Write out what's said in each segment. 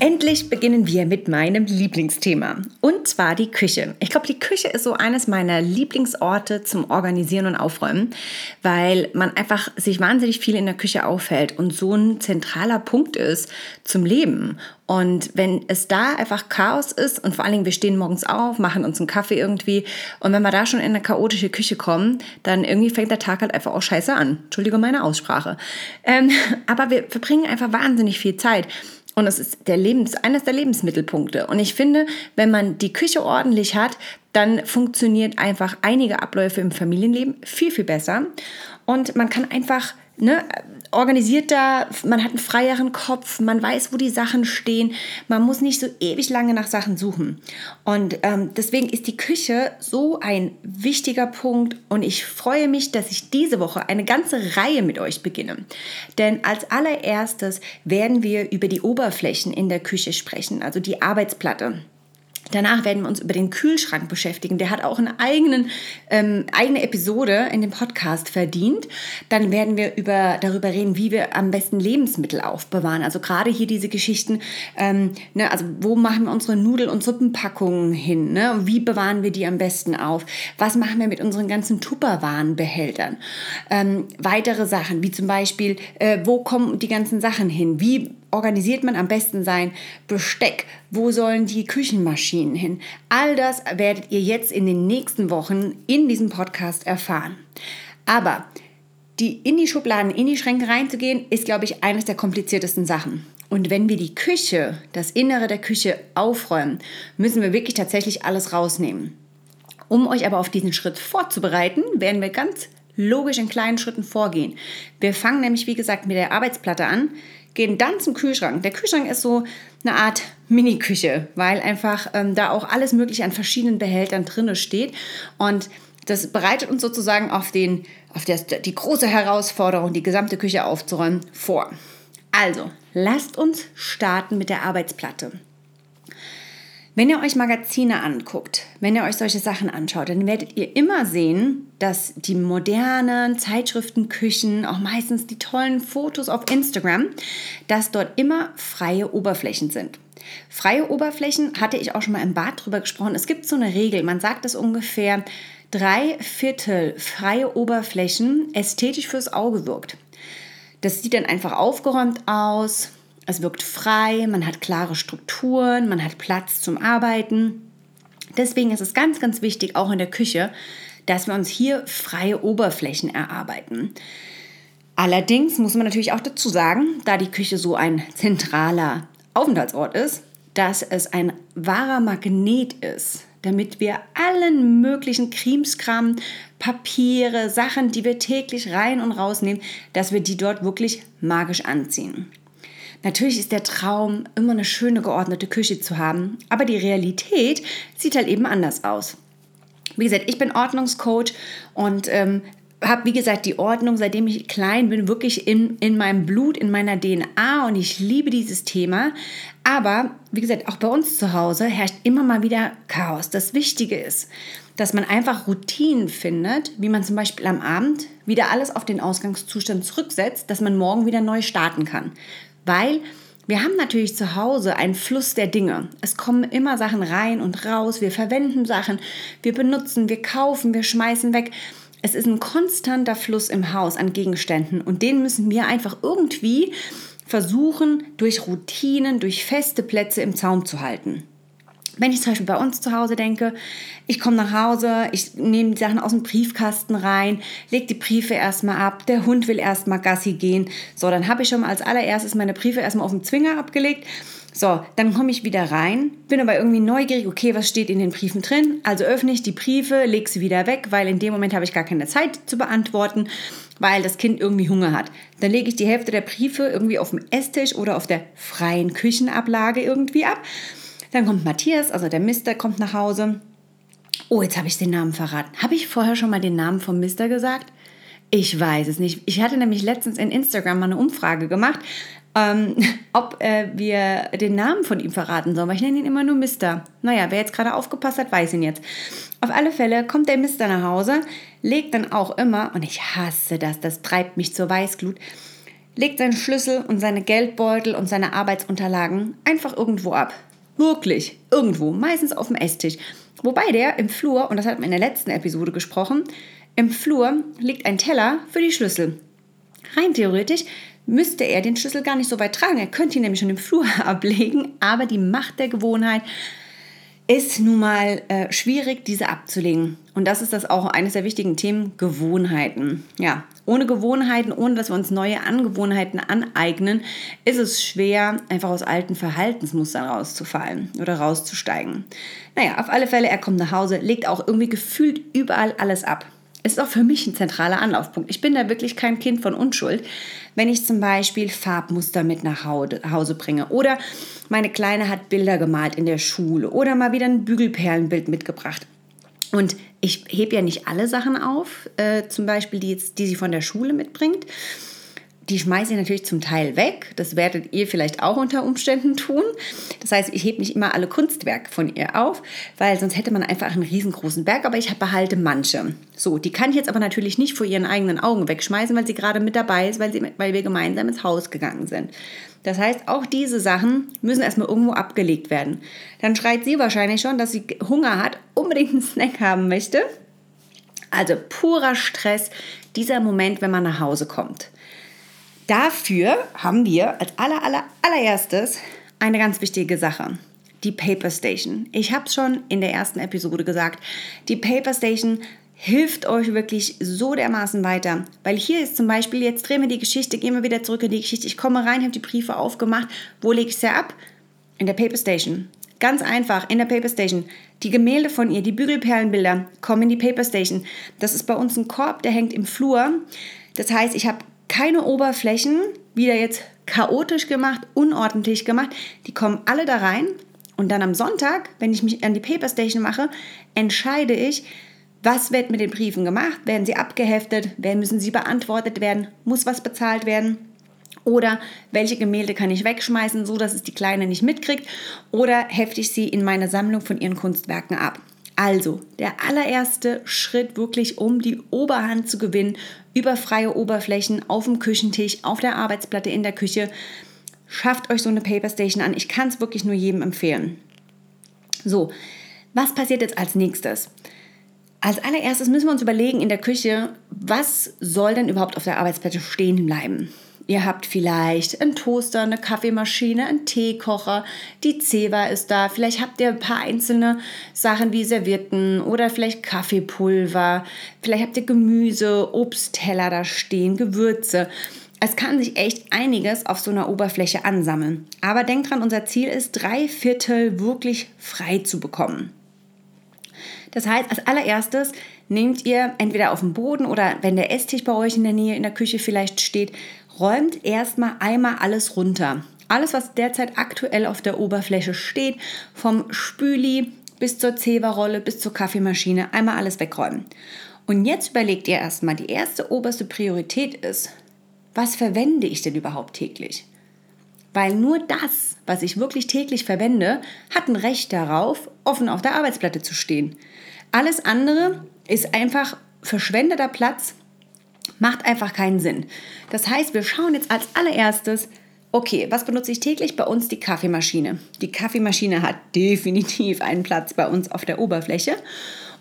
Endlich beginnen wir mit meinem Lieblingsthema und zwar die Küche. Ich glaube, die Küche ist so eines meiner Lieblingsorte zum Organisieren und Aufräumen, weil man einfach sich wahnsinnig viel in der Küche aufhält und so ein zentraler Punkt ist zum Leben. Und wenn es da einfach Chaos ist und vor allen Dingen wir stehen morgens auf, machen uns einen Kaffee irgendwie und wenn wir da schon in eine chaotische Küche kommen, dann irgendwie fängt der Tag halt einfach auch scheiße an. Entschuldige meine Aussprache. Ähm, aber wir verbringen einfach wahnsinnig viel Zeit. Und es ist der Lebens, eines der Lebensmittelpunkte. Und ich finde, wenn man die Küche ordentlich hat, dann funktioniert einfach einige Abläufe im Familienleben viel, viel besser. Und man kann einfach ne, organisierter, man hat einen freieren Kopf, man weiß, wo die Sachen stehen, man muss nicht so ewig lange nach Sachen suchen. Und ähm, deswegen ist die Küche so ein wichtiger Punkt und ich freue mich, dass ich diese Woche eine ganze Reihe mit euch beginne. Denn als allererstes werden wir über die Oberflächen in der Küche sprechen, also die Arbeitsplatte. Danach werden wir uns über den Kühlschrank beschäftigen. Der hat auch eine eigenen, ähm, eigene Episode in dem Podcast verdient. Dann werden wir über, darüber reden, wie wir am besten Lebensmittel aufbewahren. Also gerade hier diese Geschichten, ähm, ne, also wo machen wir unsere Nudel- und Suppenpackungen hin? Ne? Wie bewahren wir die am besten auf? Was machen wir mit unseren ganzen Tupperwarenbehältern? Ähm, weitere Sachen, wie zum Beispiel, äh, wo kommen die ganzen Sachen hin? Wie organisiert man am besten sein Besteck? Wo sollen die Küchenmaschinen hin? All das werdet ihr jetzt in den nächsten Wochen in diesem Podcast erfahren. Aber die in die Schubladen, in die Schränke reinzugehen, ist, glaube ich, eines der kompliziertesten Sachen. Und wenn wir die Küche, das Innere der Küche aufräumen, müssen wir wirklich tatsächlich alles rausnehmen. Um euch aber auf diesen Schritt vorzubereiten, werden wir ganz logisch in kleinen Schritten vorgehen. Wir fangen nämlich, wie gesagt, mit der Arbeitsplatte an gehen dann zum Kühlschrank. Der Kühlschrank ist so eine Art Mini-Küche, weil einfach ähm, da auch alles Mögliche an verschiedenen Behältern drin steht. Und das bereitet uns sozusagen auf, den, auf das, die große Herausforderung, die gesamte Küche aufzuräumen, vor. Also, lasst uns starten mit der Arbeitsplatte. Wenn ihr euch Magazine anguckt, wenn ihr euch solche Sachen anschaut, dann werdet ihr immer sehen, dass die modernen Zeitschriftenküchen, auch meistens die tollen Fotos auf Instagram, dass dort immer freie Oberflächen sind. Freie Oberflächen hatte ich auch schon mal im Bad drüber gesprochen. Es gibt so eine Regel, man sagt es ungefähr, drei Viertel freie Oberflächen ästhetisch fürs Auge wirkt. Das sieht dann einfach aufgeräumt aus, es wirkt frei, man hat klare Strukturen, man hat Platz zum Arbeiten. Deswegen ist es ganz, ganz wichtig, auch in der Küche, dass wir uns hier freie Oberflächen erarbeiten. Allerdings muss man natürlich auch dazu sagen, da die Küche so ein zentraler Aufenthaltsort ist, dass es ein wahrer Magnet ist, damit wir allen möglichen Krimskram, Papiere, Sachen, die wir täglich rein und rausnehmen, dass wir die dort wirklich magisch anziehen. Natürlich ist der Traum, immer eine schöne geordnete Küche zu haben, aber die Realität sieht halt eben anders aus. Wie gesagt, ich bin Ordnungscoach und ähm, habe, wie gesagt, die Ordnung, seitdem ich klein bin, wirklich in, in meinem Blut, in meiner DNA und ich liebe dieses Thema. Aber, wie gesagt, auch bei uns zu Hause herrscht immer mal wieder Chaos. Das Wichtige ist, dass man einfach Routinen findet, wie man zum Beispiel am Abend wieder alles auf den Ausgangszustand zurücksetzt, dass man morgen wieder neu starten kann weil wir haben natürlich zu Hause einen Fluss der Dinge. Es kommen immer Sachen rein und raus. Wir verwenden Sachen, wir benutzen, wir kaufen, wir schmeißen weg. Es ist ein konstanter Fluss im Haus an Gegenständen und den müssen wir einfach irgendwie versuchen, durch Routinen, durch feste Plätze im Zaum zu halten. Wenn ich zum Beispiel bei uns zu Hause denke, ich komme nach Hause, ich nehme die Sachen aus dem Briefkasten rein, lege die Briefe erstmal ab, der Hund will erstmal Gassi gehen. So, dann habe ich schon mal als allererstes meine Briefe erstmal auf den Zwinger abgelegt. So, dann komme ich wieder rein, bin aber irgendwie neugierig, okay, was steht in den Briefen drin? Also öffne ich die Briefe, lege sie wieder weg, weil in dem Moment habe ich gar keine Zeit zu beantworten, weil das Kind irgendwie Hunger hat. Dann lege ich die Hälfte der Briefe irgendwie auf dem Esstisch oder auf der freien Küchenablage irgendwie ab. Dann kommt Matthias, also der Mister, kommt nach Hause. Oh, jetzt habe ich den Namen verraten. Habe ich vorher schon mal den Namen vom Mister gesagt? Ich weiß es nicht. Ich hatte nämlich letztens in Instagram mal eine Umfrage gemacht, ähm, ob äh, wir den Namen von ihm verraten sollen, weil ich nenne ihn immer nur Mister. Naja, wer jetzt gerade aufgepasst hat, weiß ihn jetzt. Auf alle Fälle kommt der Mister nach Hause, legt dann auch immer, und ich hasse das, das treibt mich zur Weißglut, legt seinen Schlüssel und seine Geldbeutel und seine Arbeitsunterlagen einfach irgendwo ab. Wirklich, irgendwo, meistens auf dem Esstisch. Wobei der im Flur, und das hatten wir in der letzten Episode gesprochen, im Flur liegt ein Teller für die Schlüssel. Rein theoretisch müsste er den Schlüssel gar nicht so weit tragen. Er könnte ihn nämlich schon im Flur ablegen, aber die Macht der Gewohnheit ist nun mal äh, schwierig, diese abzulegen. Und das ist das auch eines der wichtigen Themen, Gewohnheiten. Ja, ohne Gewohnheiten, ohne dass wir uns neue Angewohnheiten aneignen, ist es schwer, einfach aus alten Verhaltensmustern rauszufallen oder rauszusteigen. Naja, auf alle Fälle, er kommt nach Hause, legt auch irgendwie gefühlt überall alles ab ist auch für mich ein zentraler Anlaufpunkt. Ich bin da wirklich kein Kind von Unschuld, wenn ich zum Beispiel Farbmuster mit nach Hause bringe oder meine Kleine hat Bilder gemalt in der Schule oder mal wieder ein Bügelperlenbild mitgebracht. Und ich hebe ja nicht alle Sachen auf, äh, zum Beispiel die, die sie von der Schule mitbringt, die schmeiße ich natürlich zum Teil weg. Das werdet ihr vielleicht auch unter Umständen tun. Das heißt, ich hebe nicht immer alle Kunstwerke von ihr auf, weil sonst hätte man einfach einen riesengroßen Berg, aber ich behalte manche. So, die kann ich jetzt aber natürlich nicht vor ihren eigenen Augen wegschmeißen, weil sie gerade mit dabei ist, weil, sie, weil wir gemeinsam ins Haus gegangen sind. Das heißt, auch diese Sachen müssen erstmal irgendwo abgelegt werden. Dann schreit sie wahrscheinlich schon, dass sie Hunger hat, unbedingt einen Snack haben möchte. Also purer Stress, dieser Moment, wenn man nach Hause kommt. Dafür haben wir als aller, aller, allererstes eine ganz wichtige Sache. Die Paper Station. Ich habe es schon in der ersten Episode gesagt. Die Paper Station hilft euch wirklich so dermaßen weiter. Weil hier ist zum Beispiel, jetzt drehen wir die Geschichte, gehen wir wieder zurück in die Geschichte. Ich komme rein, habe die Briefe aufgemacht. Wo lege ich sie ab? In der Paper Station. Ganz einfach, in der Paper Station. Die Gemälde von ihr, die Bügelperlenbilder, kommen in die Paper Station. Das ist bei uns ein Korb, der hängt im Flur. Das heißt, ich habe keine Oberflächen, wieder jetzt chaotisch gemacht, unordentlich gemacht. Die kommen alle da rein. Und dann am Sonntag, wenn ich mich an die Paper Station mache, entscheide ich, was wird mit den Briefen gemacht? Werden sie abgeheftet? Wer müssen sie beantwortet werden? Muss was bezahlt werden? Oder welche Gemälde kann ich wegschmeißen, so dass es die Kleine nicht mitkriegt? Oder hefte ich sie in meine Sammlung von ihren Kunstwerken ab? Also, der allererste Schritt wirklich, um die Oberhand zu gewinnen über freie Oberflächen auf dem Küchentisch, auf der Arbeitsplatte in der Küche. Schafft euch so eine Paper Station an. Ich kann es wirklich nur jedem empfehlen. So, was passiert jetzt als nächstes? Als allererstes müssen wir uns überlegen in der Küche, was soll denn überhaupt auf der Arbeitsplatte stehen bleiben? Ihr habt vielleicht einen Toaster, eine Kaffeemaschine, einen Teekocher, die Zewa ist da. Vielleicht habt ihr ein paar einzelne Sachen wie Servietten oder vielleicht Kaffeepulver. Vielleicht habt ihr Gemüse, Obstteller da stehen, Gewürze. Es kann sich echt einiges auf so einer Oberfläche ansammeln. Aber denkt dran, unser Ziel ist, drei Viertel wirklich frei zu bekommen. Das heißt, als allererstes nehmt ihr entweder auf dem Boden oder wenn der Esstisch bei euch in der Nähe in der Küche vielleicht steht, räumt erstmal einmal alles runter. Alles, was derzeit aktuell auf der Oberfläche steht, vom Spüli bis zur Zeberrolle bis zur Kaffeemaschine, einmal alles wegräumen. Und jetzt überlegt ihr erstmal, die erste oberste Priorität ist, was verwende ich denn überhaupt täglich? Weil nur das, was ich wirklich täglich verwende, hat ein Recht darauf, offen auf der Arbeitsplatte zu stehen. Alles andere ist einfach verschwendeter Platz, macht einfach keinen Sinn. Das heißt, wir schauen jetzt als allererstes, okay, was benutze ich täglich? Bei uns die Kaffeemaschine. Die Kaffeemaschine hat definitiv einen Platz bei uns auf der Oberfläche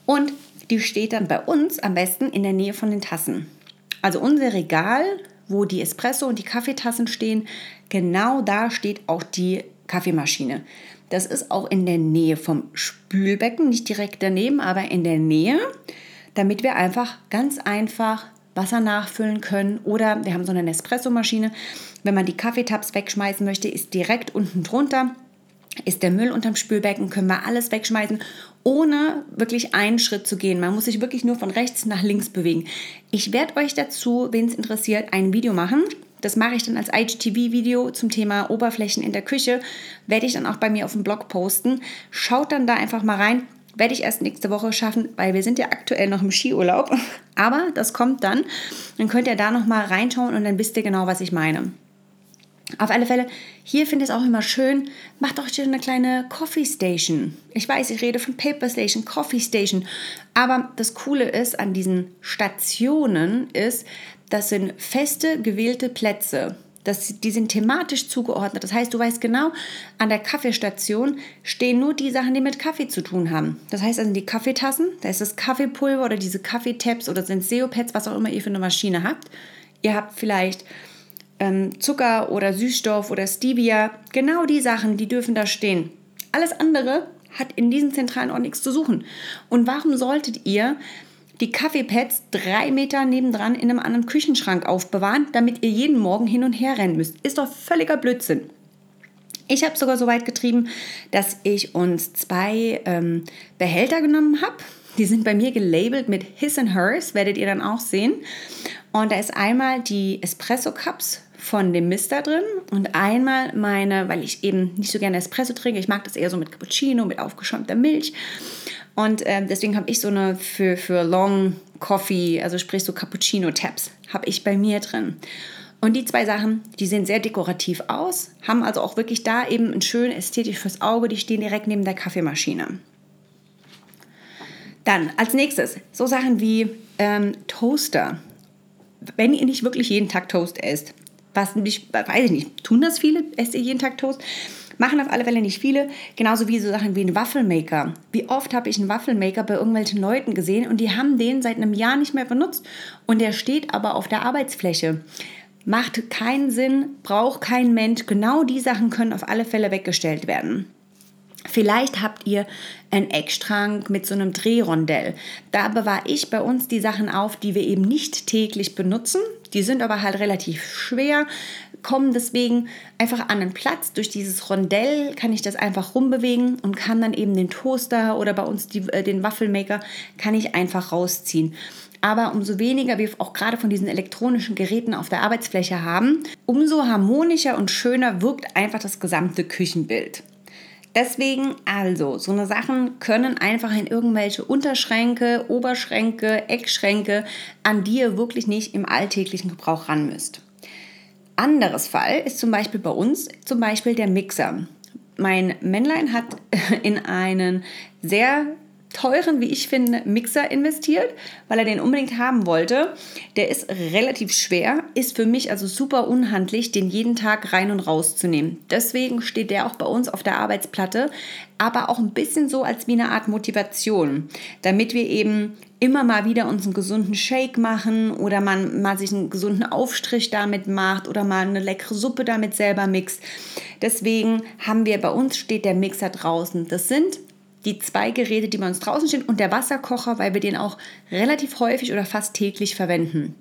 und die steht dann bei uns am besten in der Nähe von den Tassen. Also unser Regal, wo die Espresso und die Kaffeetassen stehen, genau da steht auch die Kaffeemaschine. Das ist auch in der Nähe vom Spülbecken, nicht direkt daneben, aber in der Nähe, damit wir einfach ganz einfach Wasser nachfüllen können. Oder wir haben so eine Nespresso-Maschine. Wenn man die Kaffeetabs wegschmeißen möchte, ist direkt unten drunter ist der Müll unterm Spülbecken, können wir alles wegschmeißen, ohne wirklich einen Schritt zu gehen. Man muss sich wirklich nur von rechts nach links bewegen. Ich werde euch dazu, wen es interessiert, ein Video machen. Das mache ich dann als IGTV-Video zum Thema Oberflächen in der Küche. Werde ich dann auch bei mir auf dem Blog posten. Schaut dann da einfach mal rein Werde ich erst nächste Woche schaffen, weil wir sind ja aktuell noch im Skiurlaub. Aber das kommt dann. Dann könnt ihr da nochmal reinschauen und dann wisst ihr genau, was ich meine. Auf alle Fälle, hier finde ich es auch immer schön, macht euch eine kleine Coffee Station. Ich weiß, ich rede von Paper Station, Coffee Station. Aber das Coole ist an diesen Stationen ist, das sind feste gewählte Plätze. Das, die sind thematisch zugeordnet. Das heißt, du weißt genau, an der Kaffeestation stehen nur die Sachen, die mit Kaffee zu tun haben. Das heißt also die Kaffeetassen, da ist das Kaffeepulver oder diese Kaffeetabs oder sind Seopads, was auch immer ihr für eine Maschine habt. Ihr habt vielleicht ähm, Zucker oder Süßstoff oder Stevia. Genau die Sachen, die dürfen da stehen. Alles andere hat in diesem zentralen Ort nichts zu suchen. Und warum solltet ihr die Kaffeepads drei Meter nebendran in einem anderen Küchenschrank aufbewahren, damit ihr jeden Morgen hin und her rennen müsst. Ist doch völliger Blödsinn. Ich habe sogar so weit getrieben, dass ich uns zwei ähm, Behälter genommen habe. Die sind bei mir gelabelt mit His and Hers, werdet ihr dann auch sehen. Und da ist einmal die Espresso Cups von dem Mister drin und einmal meine, weil ich eben nicht so gerne Espresso trinke, ich mag das eher so mit Cappuccino, mit aufgeschäumter Milch. Und äh, deswegen habe ich so eine für, für Long Coffee, also sprich so Cappuccino-Tabs, habe ich bei mir drin. Und die zwei Sachen, die sehen sehr dekorativ aus, haben also auch wirklich da eben ein schön ästhetisch fürs Auge, die stehen direkt neben der Kaffeemaschine. Dann als nächstes so Sachen wie ähm, Toaster. Wenn ihr nicht wirklich jeden Tag Toast esst, was nicht, weiß ich nicht, tun das viele, esst ihr jeden Tag Toast? Machen auf alle Fälle nicht viele. Genauso wie so Sachen wie ein Waffelmaker. Wie oft habe ich einen Waffelmaker bei irgendwelchen Leuten gesehen und die haben den seit einem Jahr nicht mehr benutzt und der steht aber auf der Arbeitsfläche. Macht keinen Sinn, braucht kein Mensch. Genau die Sachen können auf alle Fälle weggestellt werden. Vielleicht habt ihr einen Eckstrang mit so einem Drehrondell. Da bewahre ich bei uns die Sachen auf, die wir eben nicht täglich benutzen. Die sind aber halt relativ schwer, kommen deswegen einfach an den Platz. Durch dieses Rondell kann ich das einfach rumbewegen und kann dann eben den Toaster oder bei uns die, äh, den Waffelmaker kann ich einfach rausziehen. Aber umso weniger wir auch gerade von diesen elektronischen Geräten auf der Arbeitsfläche haben, umso harmonischer und schöner wirkt einfach das gesamte Küchenbild. Deswegen also, so eine Sachen können einfach in irgendwelche Unterschränke, Oberschränke, Eckschränke, an die ihr wirklich nicht im alltäglichen Gebrauch ran müsst. Anderes Fall ist zum Beispiel bei uns zum Beispiel der Mixer. Mein Männlein hat in einen sehr teuren, wie ich finde, Mixer investiert, weil er den unbedingt haben wollte. Der ist relativ schwer, ist für mich also super unhandlich, den jeden Tag rein und raus zu nehmen. Deswegen steht der auch bei uns auf der Arbeitsplatte, aber auch ein bisschen so als wie eine Art Motivation, damit wir eben immer mal wieder uns einen gesunden Shake machen oder man mal sich einen gesunden Aufstrich damit macht oder mal eine leckere Suppe damit selber mixt. Deswegen haben wir bei uns steht der Mixer draußen. Das sind die zwei Geräte, die bei uns draußen stehen und der Wasserkocher, weil wir den auch relativ häufig oder fast täglich verwenden.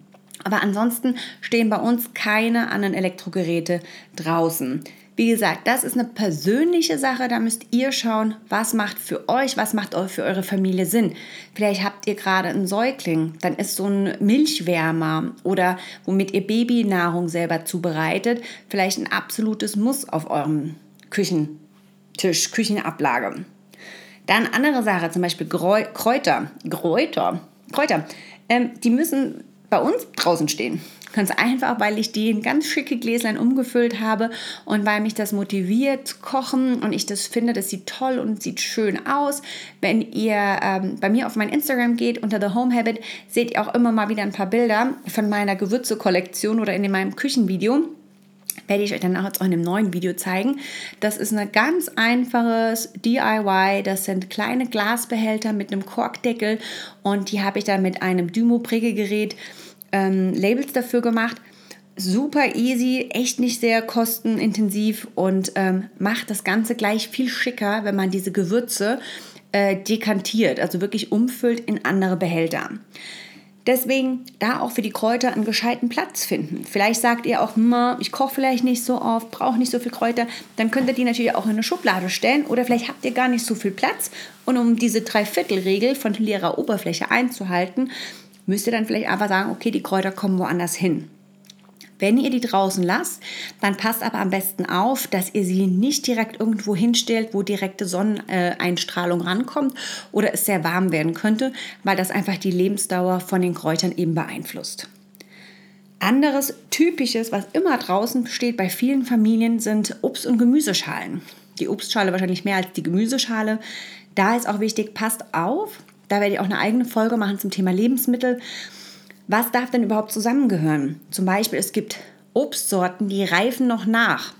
Aber ansonsten stehen bei uns keine anderen Elektrogeräte draußen. Wie gesagt, das ist eine persönliche Sache, da müsst ihr schauen, was macht für euch, was macht für eure Familie Sinn. Vielleicht habt ihr gerade einen Säugling, dann ist so ein Milchwärmer oder womit ihr Babynahrung selber zubereitet, vielleicht ein absolutes Muss auf eurem Küchentisch, Küchenablage. Dann andere Sache, zum Beispiel Kräuter. Kräuter. Kräuter. Ähm, die müssen bei uns draußen stehen. Ganz einfach, weil ich die in ganz schicke Gläslein umgefüllt habe und weil mich das motiviert zu kochen und ich das finde, das sieht toll und sieht schön aus. Wenn ihr ähm, bei mir auf mein Instagram geht, unter The Home Habit, seht ihr auch immer mal wieder ein paar Bilder von meiner Gewürze-Kollektion oder in meinem Küchenvideo werde ich euch dann auch in einem neuen Video zeigen. Das ist ein ganz einfaches DIY. Das sind kleine Glasbehälter mit einem Korkdeckel und die habe ich dann mit einem Dymo-Prägegerät ähm, Labels dafür gemacht. Super easy, echt nicht sehr kostenintensiv und ähm, macht das Ganze gleich viel schicker, wenn man diese Gewürze äh, dekantiert, also wirklich umfüllt in andere Behälter. Deswegen da auch für die Kräuter einen gescheiten Platz finden. Vielleicht sagt ihr auch, ich koche vielleicht nicht so oft, brauche nicht so viel Kräuter. Dann könnt ihr die natürlich auch in eine Schublade stellen. Oder vielleicht habt ihr gar nicht so viel Platz. Und um diese Dreiviertelregel von leerer Oberfläche einzuhalten, müsst ihr dann vielleicht einfach sagen, okay, die Kräuter kommen woanders hin. Wenn ihr die draußen lasst, dann passt aber am besten auf, dass ihr sie nicht direkt irgendwo hinstellt, wo direkte Sonneneinstrahlung rankommt oder es sehr warm werden könnte, weil das einfach die Lebensdauer von den Kräutern eben beeinflusst. Anderes typisches, was immer draußen steht bei vielen Familien, sind Obst- und Gemüseschalen. Die Obstschale wahrscheinlich mehr als die Gemüseschale. Da ist auch wichtig, passt auf. Da werde ich auch eine eigene Folge machen zum Thema Lebensmittel. Was darf denn überhaupt zusammengehören? Zum Beispiel, es gibt Obstsorten, die reifen noch nach.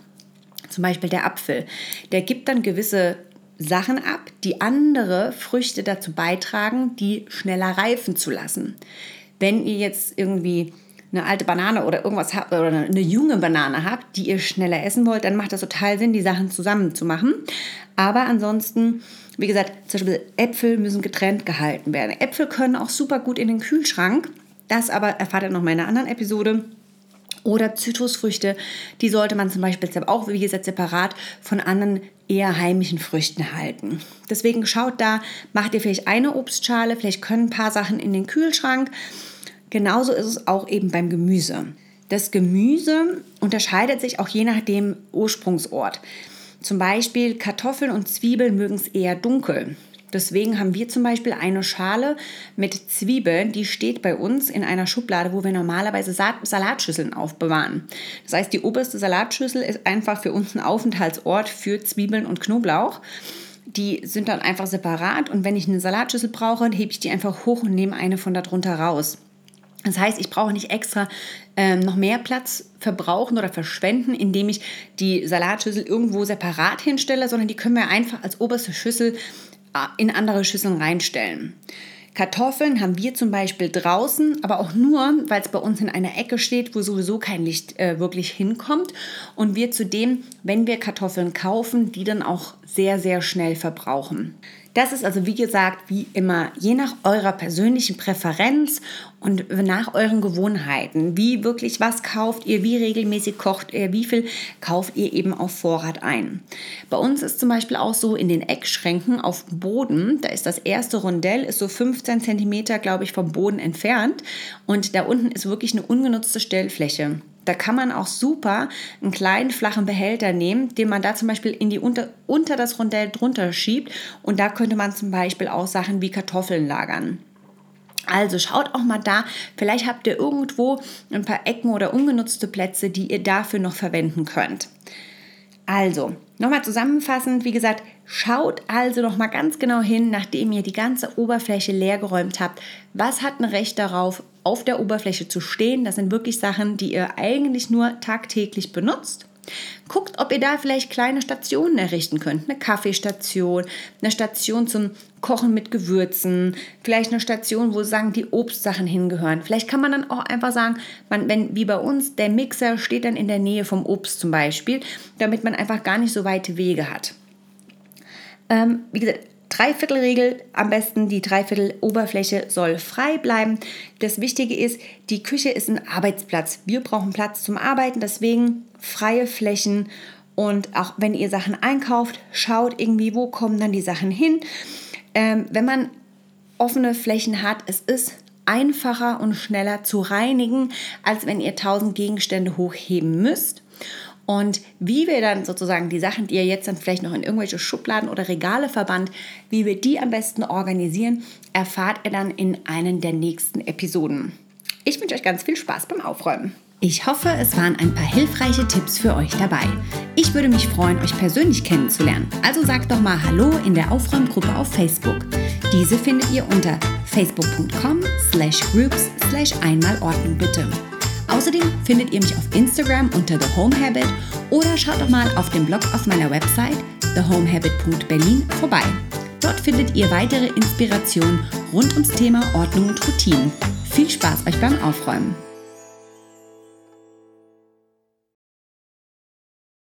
Zum Beispiel der Apfel. Der gibt dann gewisse Sachen ab, die andere Früchte dazu beitragen, die schneller reifen zu lassen. Wenn ihr jetzt irgendwie eine alte Banane oder irgendwas habt oder eine junge Banane habt, die ihr schneller essen wollt, dann macht das total Sinn, die Sachen zusammen zu machen. Aber ansonsten, wie gesagt, zum Beispiel Äpfel müssen getrennt gehalten werden. Äpfel können auch super gut in den Kühlschrank. Das aber erfahrt ihr noch in einer anderen Episode. Oder Zitrusfrüchte, die sollte man zum Beispiel auch, wie gesagt, separat von anderen eher heimischen Früchten halten. Deswegen schaut da, macht ihr vielleicht eine Obstschale, vielleicht können ein paar Sachen in den Kühlschrank Genauso ist es auch eben beim Gemüse. Das Gemüse unterscheidet sich auch je nach dem Ursprungsort. Zum Beispiel Kartoffeln und Zwiebeln mögen es eher dunkel. Deswegen haben wir zum Beispiel eine Schale mit Zwiebeln, die steht bei uns in einer Schublade, wo wir normalerweise Salatschüsseln aufbewahren. Das heißt, die oberste Salatschüssel ist einfach für uns ein Aufenthaltsort für Zwiebeln und Knoblauch. Die sind dann einfach separat und wenn ich eine Salatschüssel brauche, hebe ich die einfach hoch und nehme eine von darunter raus. Das heißt, ich brauche nicht extra ähm, noch mehr Platz verbrauchen oder verschwenden, indem ich die Salatschüssel irgendwo separat hinstelle, sondern die können wir einfach als oberste Schüssel in andere Schüsseln reinstellen. Kartoffeln haben wir zum Beispiel draußen, aber auch nur, weil es bei uns in einer Ecke steht, wo sowieso kein Licht äh, wirklich hinkommt. Und wir zudem, wenn wir Kartoffeln kaufen, die dann auch sehr, sehr schnell verbrauchen. Das ist also wie gesagt wie immer je nach eurer persönlichen Präferenz und nach euren Gewohnheiten. Wie wirklich, was kauft ihr, wie regelmäßig kocht ihr, wie viel kauft ihr eben auf Vorrat ein. Bei uns ist zum Beispiel auch so in den Eckschränken auf dem Boden, da ist das erste Rondell, ist so 15 cm, glaube ich, vom Boden entfernt und da unten ist wirklich eine ungenutzte Stellfläche. Da kann man auch super einen kleinen flachen Behälter nehmen, den man da zum Beispiel in die unter, unter das Rondell drunter schiebt. Und da könnte man zum Beispiel auch Sachen wie Kartoffeln lagern. Also schaut auch mal da, vielleicht habt ihr irgendwo ein paar Ecken oder ungenutzte Plätze, die ihr dafür noch verwenden könnt. Also, nochmal zusammenfassend, wie gesagt, schaut also nochmal ganz genau hin, nachdem ihr die ganze Oberfläche leergeräumt habt. Was hat ein Recht darauf, auf der Oberfläche zu stehen? Das sind wirklich Sachen, die ihr eigentlich nur tagtäglich benutzt. Guckt, ob ihr da vielleicht kleine Stationen errichten könnt. Eine Kaffeestation, eine Station zum Kochen mit Gewürzen, vielleicht eine Station, wo sagen die Obstsachen hingehören. Vielleicht kann man dann auch einfach sagen, man, wenn wie bei uns der Mixer steht dann in der Nähe vom Obst zum Beispiel, damit man einfach gar nicht so weite Wege hat. Ähm, wie gesagt, Dreiviertelregel, am besten die Dreiviertel-Oberfläche soll frei bleiben. Das Wichtige ist, die Küche ist ein Arbeitsplatz. Wir brauchen Platz zum Arbeiten, deswegen freie Flächen. Und auch wenn ihr Sachen einkauft, schaut irgendwie, wo kommen dann die Sachen hin. Ähm, wenn man offene Flächen hat, es ist einfacher und schneller zu reinigen, als wenn ihr tausend Gegenstände hochheben müsst. Und wie wir dann sozusagen die Sachen, die ihr jetzt dann vielleicht noch in irgendwelche Schubladen oder Regale verbannt, wie wir die am besten organisieren, erfahrt ihr dann in einen der nächsten Episoden. Ich wünsche euch ganz viel Spaß beim Aufräumen. Ich hoffe, es waren ein paar hilfreiche Tipps für euch dabei. Ich würde mich freuen, euch persönlich kennenzulernen. Also sagt doch mal Hallo in der Aufräumgruppe auf Facebook. Diese findet ihr unter facebook.com slash groups slash einmalordnung bitte. Außerdem findet ihr mich auf Instagram unter The Home Habit oder schaut doch mal auf dem Blog auf meiner Website thehomehabit.berlin vorbei. Dort findet ihr weitere Inspirationen rund ums Thema Ordnung und Routinen. Viel Spaß euch beim Aufräumen!